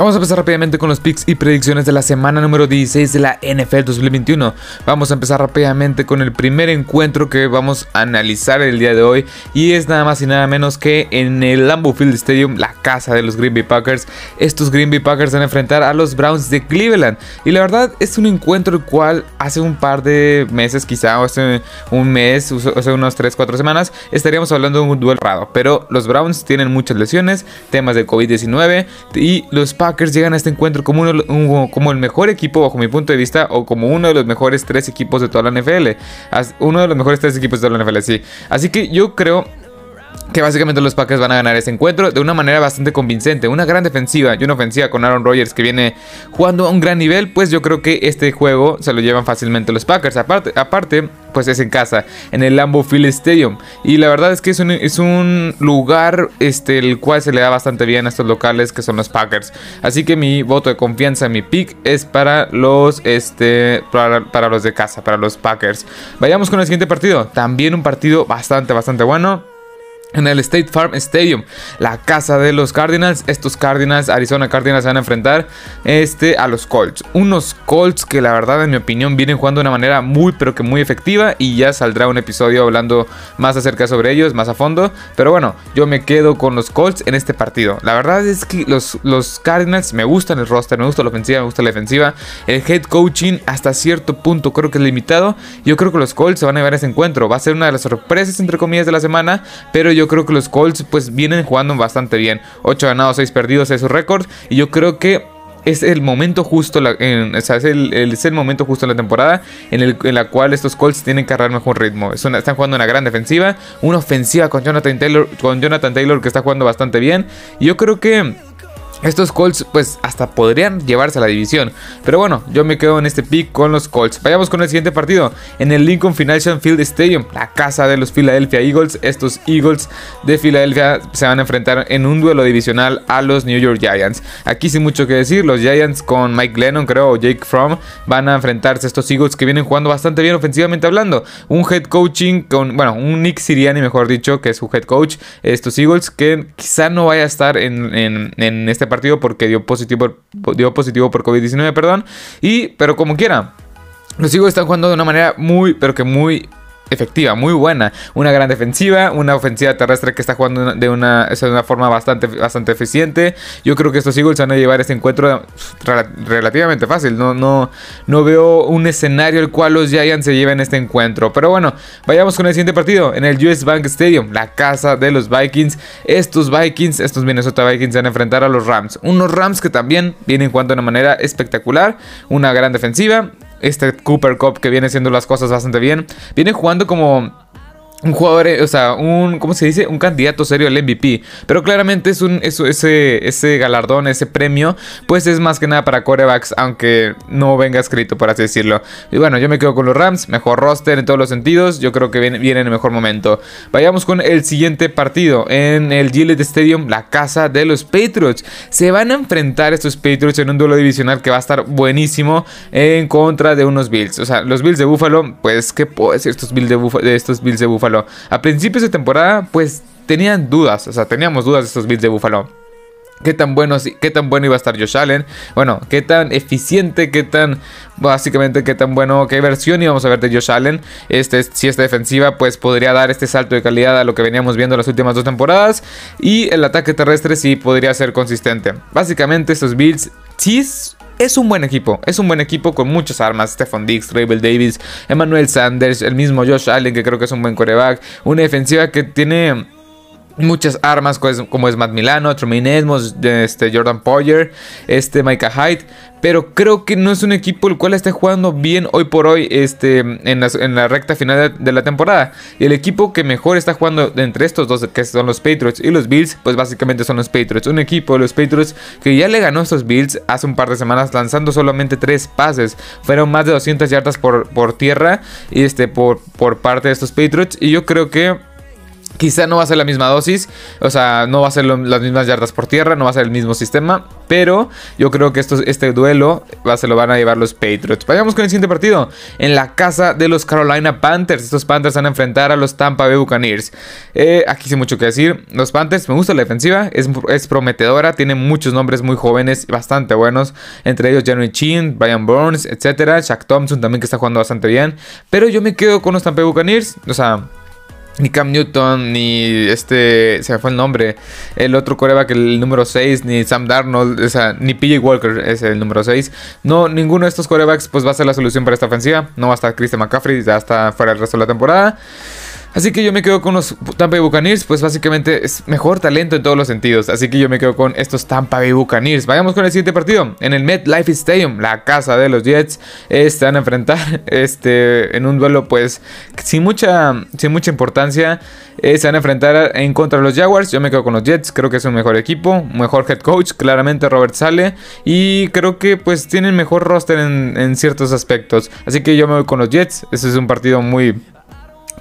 Vamos a empezar rápidamente con los picks y predicciones de la semana número 16 de la NFL 2021. Vamos a empezar rápidamente con el primer encuentro que vamos a analizar el día de hoy y es nada más y nada menos que en el Lambeau Field Stadium, la casa de los Green Bay Packers. Estos Green Bay Packers van a enfrentar a los Browns de Cleveland y la verdad es un encuentro el cual hace un par de meses quizá o hace un mes, o hace unos 3, 4 semanas estaríamos hablando de un duelo raro, pero los Browns tienen muchas lesiones, temas de COVID-19 y los Packers Packers llegan a este encuentro como, como el mejor equipo bajo mi punto de vista o como uno de los mejores tres equipos de toda la NFL. Uno de los mejores tres equipos de toda la NFL, sí. Así que yo creo que básicamente los Packers van a ganar este encuentro de una manera bastante convincente. Una gran defensiva y una ofensiva con Aaron Rodgers que viene jugando a un gran nivel, pues yo creo que este juego se lo llevan fácilmente los Packers. Aparte, aparte pues es en casa, en el Lambeau Field Stadium. Y la verdad es que es un, es un lugar este, el cual se le da bastante bien a estos locales que son los Packers. Así que mi voto de confianza, mi pick es para los, este, para, para los de casa, para los Packers. Vayamos con el siguiente partido. También un partido bastante, bastante bueno en el State Farm Stadium, la casa de los Cardinals. Estos Cardinals, Arizona Cardinals, se van a enfrentar este, a los Colts. Unos Colts que la verdad, en mi opinión, vienen jugando de una manera muy, pero que muy efectiva. Y ya saldrá un episodio hablando más acerca sobre ellos, más a fondo. Pero bueno, yo me quedo con los Colts en este partido. La verdad es que los, los Cardinals me gustan el roster, me gusta la ofensiva, me gusta la defensiva. El head coaching hasta cierto punto creo que es limitado. Yo creo que los Colts se van a llevar ese encuentro. Va a ser una de las sorpresas, entre comillas, de la semana. Pero yo yo creo que los Colts pues vienen jugando bastante bien. 8 ganados, 6 perdidos es su récord. Y yo creo que es el momento justo, en, o sea, es, el, es, el, momento justo en la temporada en, el, la cual estos Colts tienen que agarrar mejor ritmo. están jugando una gran defensiva, una ofensiva con Jonathan Taylor, con Jonathan Taylor que está jugando bastante bien. Y yo creo que estos Colts pues hasta podrían llevarse a la división. Pero bueno, yo me quedo en este pick con los Colts. Vayamos con el siguiente partido. En el Lincoln Financial Field Stadium, la casa de los Philadelphia Eagles. Estos Eagles de Filadelfia se van a enfrentar en un duelo divisional a los New York Giants. Aquí sin mucho que decir, los Giants con Mike Lennon creo o Jake Fromm van a enfrentarse a estos Eagles que vienen jugando bastante bien ofensivamente hablando. Un head coaching con, bueno, un Nick Siriani mejor dicho, que es su head coach. Estos Eagles que quizá no vaya a estar en, en, en este partido porque dio positivo, dio positivo por COVID-19, perdón. Y, pero como quiera, los Eagles están jugando de una manera muy, pero que muy efectiva, muy buena. Una gran defensiva, una ofensiva terrestre que está jugando de una, de una forma bastante, bastante eficiente. Yo creo que estos Eagles van a llevar este encuentro relativamente fácil. No, no, no veo un escenario el cual los Giants se lleven este encuentro. Pero bueno, vayamos con el siguiente partido. En el US Bank Stadium, la casa de los Vikings. Estos Vikings, estos Minnesota Vikings van a enfrentar a los Rams. Unos Rams que también vienen jugando de una manera espectacular. Una gran defensiva este Cooper Cup que viene haciendo las cosas bastante bien. Viene jugando como un jugador, o sea, un, ¿cómo se dice? Un candidato serio al MVP. Pero claramente es un, eso, ese, ese galardón, ese premio, pues es más que nada para corebacks, aunque no venga escrito, por así decirlo. Y bueno, yo me quedo con los Rams, mejor roster en todos los sentidos, yo creo que viene, en el mejor momento. Vayamos con el siguiente partido, en el Gillette Stadium, la casa de los Patriots. Se van a enfrentar estos Patriots en un duelo divisional que va a estar buenísimo en contra de unos Bills. O sea, los Bills de Buffalo, pues, ¿qué puedo decir estos Bills de, de estos Bills de Buffalo? A principios de temporada, pues tenían dudas, o sea, teníamos dudas de estos Bills de Buffalo. ¿Qué tan, bueno, qué tan bueno iba a estar Josh Allen? Bueno, qué tan eficiente, qué tan, básicamente, qué tan bueno, qué versión íbamos a ver de Josh Allen. Este, si esta defensiva, pues podría dar este salto de calidad a lo que veníamos viendo las últimas dos temporadas. Y el ataque terrestre sí podría ser consistente. Básicamente, estos Bills sí es un buen equipo, es un buen equipo con muchas armas. Stephon Diggs, Rabel Davis, Emmanuel Sanders, el mismo Josh Allen, que creo que es un buen coreback. Una defensiva que tiene muchas armas como es Matt Milano, Trumaine Edmonds, este Jordan Poyer, este Micah Hyde, pero creo que no es un equipo el cual esté jugando bien hoy por hoy este, en, la, recta final de, la temporada. Y el equipo que mejor está jugando entre estos dos, que son los Patriots y los Bills, pues básicamente son los Patriots. Un equipo de los Patriots que ya le ganó a estos Bills hace un par de semanas lanzando solamente tres pases. Fueron más de 200 yardas por, por tierra y este, por, por parte de estos Patriots. Y yo creo que Quizá no va a ser la misma dosis, o sea, no va a ser las mismas yardas por tierra, no va a ser el mismo sistema, pero yo creo que esto, este duelo va, se lo van a llevar los Patriots. Vayamos con el siguiente partido, en la casa de los Carolina Panthers. Estos Panthers van a enfrentar a los Tampa Bay Buccaneers. Eh, aquí sí mucho que decir, los Panthers, me gusta la defensiva, es, es prometedora, tiene muchos nombres muy jóvenes, bastante buenos, entre ellos Jeremy Chin, Brian Burns, etcétera, Shaq Thompson también que está jugando bastante bien, pero yo me quedo con los Tampa Bay Buccaneers, o sea ni Cam Newton, ni este, se me fue el nombre, el otro coreback, el número 6, ni Sam Darnold, o sea, ni PJ Walker es el número 6. No, ninguno de estos corebacks pues va a ser la solución para esta ofensiva. No va a estar Christian McCaffrey, ya está fuera el resto de la temporada. Así que yo me quedo con los Tampa Bay Buccaneers, pues básicamente es mejor talento en todos los sentidos. Así que yo me quedo con estos Tampa Bay Buccaneers. Vayamos con el siguiente partido. En el MetLife Stadium, la casa de los Jets, se van a enfrentar este, en un duelo pues sin mucha, sin mucha importancia. Eh, se van a enfrentar en contra de los Jaguars. Yo me quedo con los Jets, creo que es un mejor equipo, mejor head coach, claramente Robert Sale. Y creo que pues tienen mejor roster en, en ciertos aspectos. Así que yo me voy con los Jets. Este es un partido muy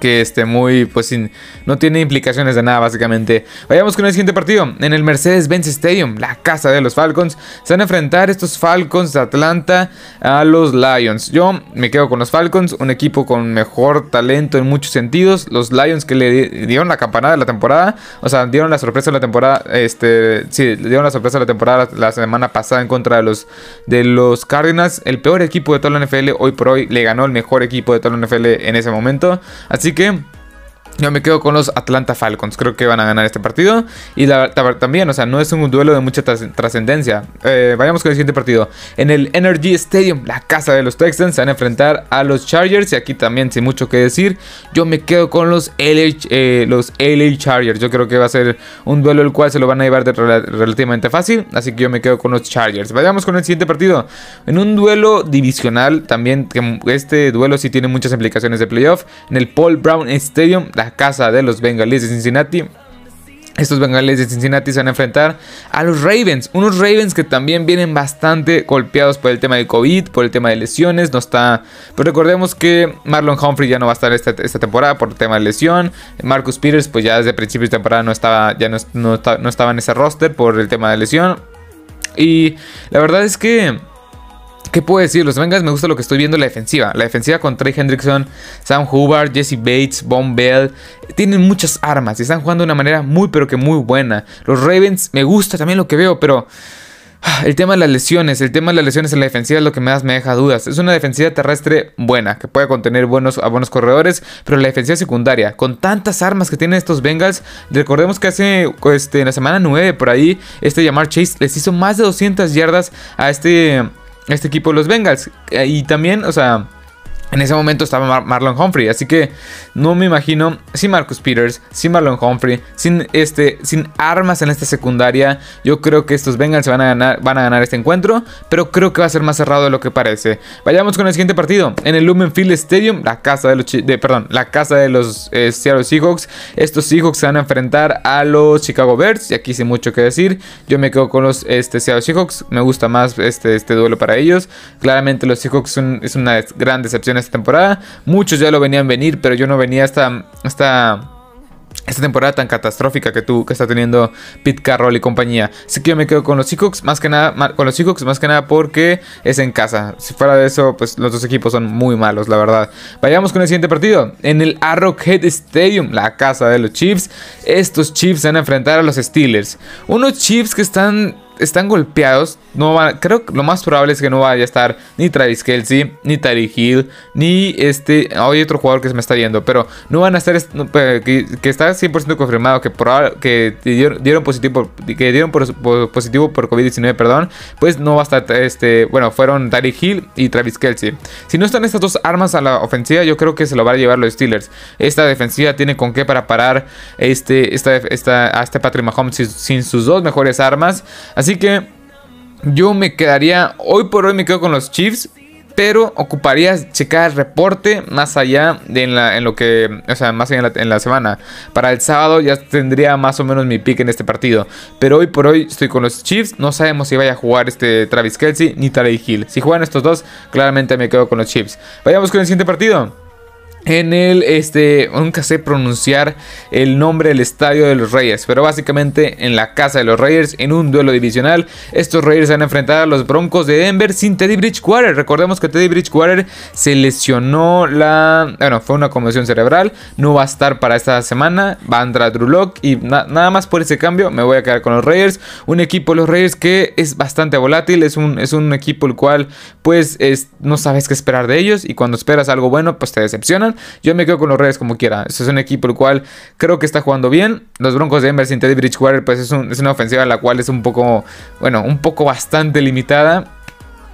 que esté muy, pues sin, no tiene implicaciones de nada básicamente. Vayamos con el siguiente partido. En el Mercedes-Benz Stadium, la casa de los Falcons, se van a enfrentar estos Falcons de Atlanta a los Lions. Yo me quedo con los Falcons, un equipo con mejor talento en muchos sentidos. Los Lions que le dieron la campanada de la temporada, o sea, dieron la sorpresa de la temporada, este, sí, dieron la sorpresa de la temporada la, semana pasada en contra de los, de los Cardinals. El peor equipo de toda la NFL hoy por hoy le ganó el mejor equipo de toda la NFL en ese momento. Así que yo me quedo con los Atlanta Falcons. Creo que van a ganar este partido. Y la, también, o sea, no es un duelo de mucha trascendencia. Eh, vayamos con el siguiente partido. En el Energy Stadium, la casa de los Texans, se van a enfrentar a los Chargers. Y aquí también, sin mucho que decir, yo me quedo con los LA, eh, los LA Chargers. Yo creo que va a ser un duelo el cual se lo van a llevar relativamente fácil. Así que yo me quedo con los Chargers. Vayamos con el siguiente partido. En un duelo divisional, también este duelo sí tiene muchas implicaciones de playoff. En el Paul Brown Stadium, la casa de los Bengalíes de Cincinnati. Estos bengalíes de Cincinnati se van a enfrentar a los Ravens. Unos Ravens que también vienen bastante golpeados por el tema de COVID, por el tema de lesiones. No está. Pero recordemos que Marlon Humphrey ya no va a estar esta, temporada por el tema de lesión. Marcus Peters, pues ya desde principios de temporada no estaba. Ya no estaba en ese roster por el tema de lesión. Y la verdad es que. ¿Qué puedo decir? Los Bengals me gusta lo que estoy viendo en la defensiva. La defensiva con Trey Hendrickson, Sam Hubbard, Jesse Bates, Von Bell. Tienen muchas armas y están jugando de una manera muy pero que muy buena. Los Ravens me gusta también lo que veo, pero... Ah, el tema de las lesiones, el tema de las lesiones en la defensiva es lo que más me deja dudas. Es una defensiva terrestre buena, que puede contener buenos, a buenos corredores, pero la defensiva secundaria, con tantas armas que tienen estos Bengals, recordemos que hace este, en la semana 9 por ahí, este Yamar Chase les hizo más de 200 yardas a este este equipo de los Bengals. Eh, y también, o sea, en ese momento estaba Marlon Humphrey, así que no me imagino sin Marcus Peters, sin Marlon Humphrey, sin este, sin armas en esta secundaria. Yo creo que estos Bengals van a ganar, van a ganar este encuentro, pero creo que va a ser más cerrado de lo que parece. Vayamos con el siguiente partido en el Lumen Field Stadium, la casa de los, perdón, la casa de los eh, Seattle Seahawks. Estos Seahawks se van a enfrentar a los Chicago Bears y aquí sin mucho que decir. Yo me quedo con los este, Seattle Seahawks, me gusta más este, este duelo para ellos. Claramente los Seahawks son, es una gran decepción esta temporada. Muchos ya lo venían venir, pero yo no venía hasta, esta esta temporada tan catastrófica que tú que está teniendo Pete Carroll y compañía. Así que yo me quedo con los Seahawks más que nada con los Seahawks más que nada porque es en casa. Si fuera de eso, pues los dos equipos son muy malos, la verdad. Vayamos con el siguiente partido. En el Arrowhead Stadium, la casa de los Chiefs, estos Chiefs van a enfrentar a los Steelers. Unos Chiefs que están están golpeados. No creo que lo más probable es que no vaya a estar ni Travis Kelsey, ni Tari Hill, ni este. Hay otro jugador que se me está yendo, pero no van a estar. Que, está 100% confirmado que, que dieron, positivo, que dieron positivo por COVID-19, perdón. Pues no va a estar. Este, bueno, fueron Tari Hill y Travis Kelsey. Si no están estas dos armas a la ofensiva, yo creo que se lo van a llevar los Steelers. Esta defensiva tiene con qué para parar este, esta, esta, a este Patrick Mahomes sin, sin sus dos mejores armas. Así Así que yo me quedaría, hoy por hoy me quedo con los Chiefs, pero ocuparía checar el reporte más allá de en, la, lo que, o sea, más allá en la, semana. Para el sábado ya tendría más o menos mi pick en este partido. Pero hoy por hoy estoy con los Chiefs. No sabemos si vaya a jugar este Travis Kelsey ni Tarek Hill. Si juegan estos dos, claramente me quedo con los Chiefs. Vayamos con el siguiente partido. En el, este, nunca sé pronunciar el nombre del estadio de los Reyes, pero básicamente en la casa de los Reyes, en un duelo divisional, estos Reyes van a enfrentar a los Broncos de Denver sin Teddy Bridgewater. Recordemos que Teddy Bridgewater se lesionó la, bueno, fue una conmoción cerebral, no va a estar para esta semana, va a entrar Drew Lock y nada más por ese cambio me voy a quedar con los Reyes, un equipo de los Reyes que es bastante volátil, es un, es un equipo el cual pues no sabes qué esperar de ellos y cuando esperas algo bueno pues te decepcionan. Yo me quedo con los Reyes como quiera. Este es un equipo el cual creo que está jugando bien. Los Broncos de Denver sin Teddy Bridgewater, pues es, una ofensiva la cual es un poco, bueno, un poco bastante limitada.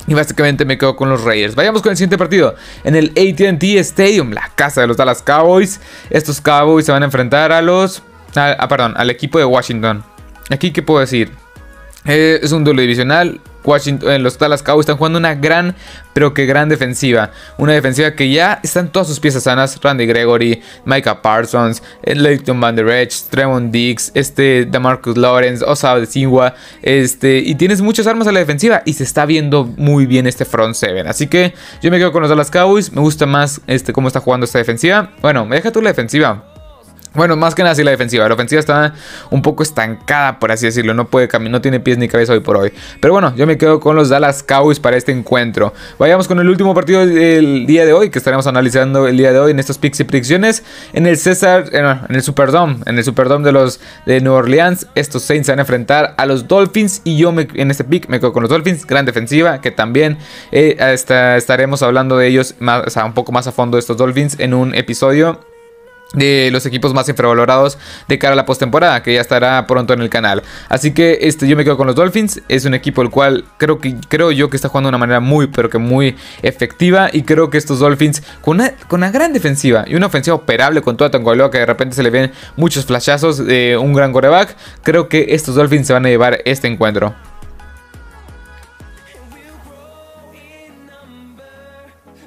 Y básicamente me quedo con los Raiders. Vayamos con el siguiente partido. En el ATT Stadium, la casa de los Dallas Cowboys. Estos Cowboys se van a enfrentar a los... Ah, perdón, al equipo de Washington. Aquí, ¿qué puedo decir? Eh, es un duelo divisional. Washington, eh, los Dallas Cowboys están jugando una gran, pero que gran defensiva. Una defensiva que ya están todas sus piezas sanas. Randy Gregory, Micah Parsons, eh, Leighton Van Der Esch, Tremont Diggs, este, DeMarcus Lawrence, Osaba de Singua. Este, y tienes muchas armas a la defensiva. Y se está viendo muy bien este front seven. Así que yo me quedo con los Dallas Cowboys. Me gusta más este, cómo está jugando esta defensiva. Bueno, me deja tú la defensiva. Bueno, más que nada sí la defensiva. La ofensiva está un poco estancada, por así decirlo. No puede caminar, no tiene pies ni cabeza hoy por hoy. Pero bueno, yo me quedo con los Dallas Cowboys para este encuentro. Vayamos con el último partido del día de hoy, que estaremos analizando el día de hoy en estos picks y predicciones. En el César, eh, en el Superdome, en el Superdome de los de New Orleans, estos Saints van a enfrentar a los Dolphins. Y yo me, en este pick me quedo con los Dolphins. Gran defensiva, que también eh, estaremos hablando de ellos más, un poco más a fondo de estos Dolphins en un episodio de los equipos más infravalorados de cara a la postemporada, que ya estará pronto en el canal. Así que este, yo me quedo con los Dolphins. Es un equipo el cual creo, que, creo yo que está jugando de una manera muy, pero que muy efectiva. Y creo que estos Dolphins, con una, con una gran defensiva y una ofensiva operable con toda Tangoaloa, que de repente se le ven muchos flashazos de un gran coreback, creo que estos Dolphins se van a llevar este encuentro.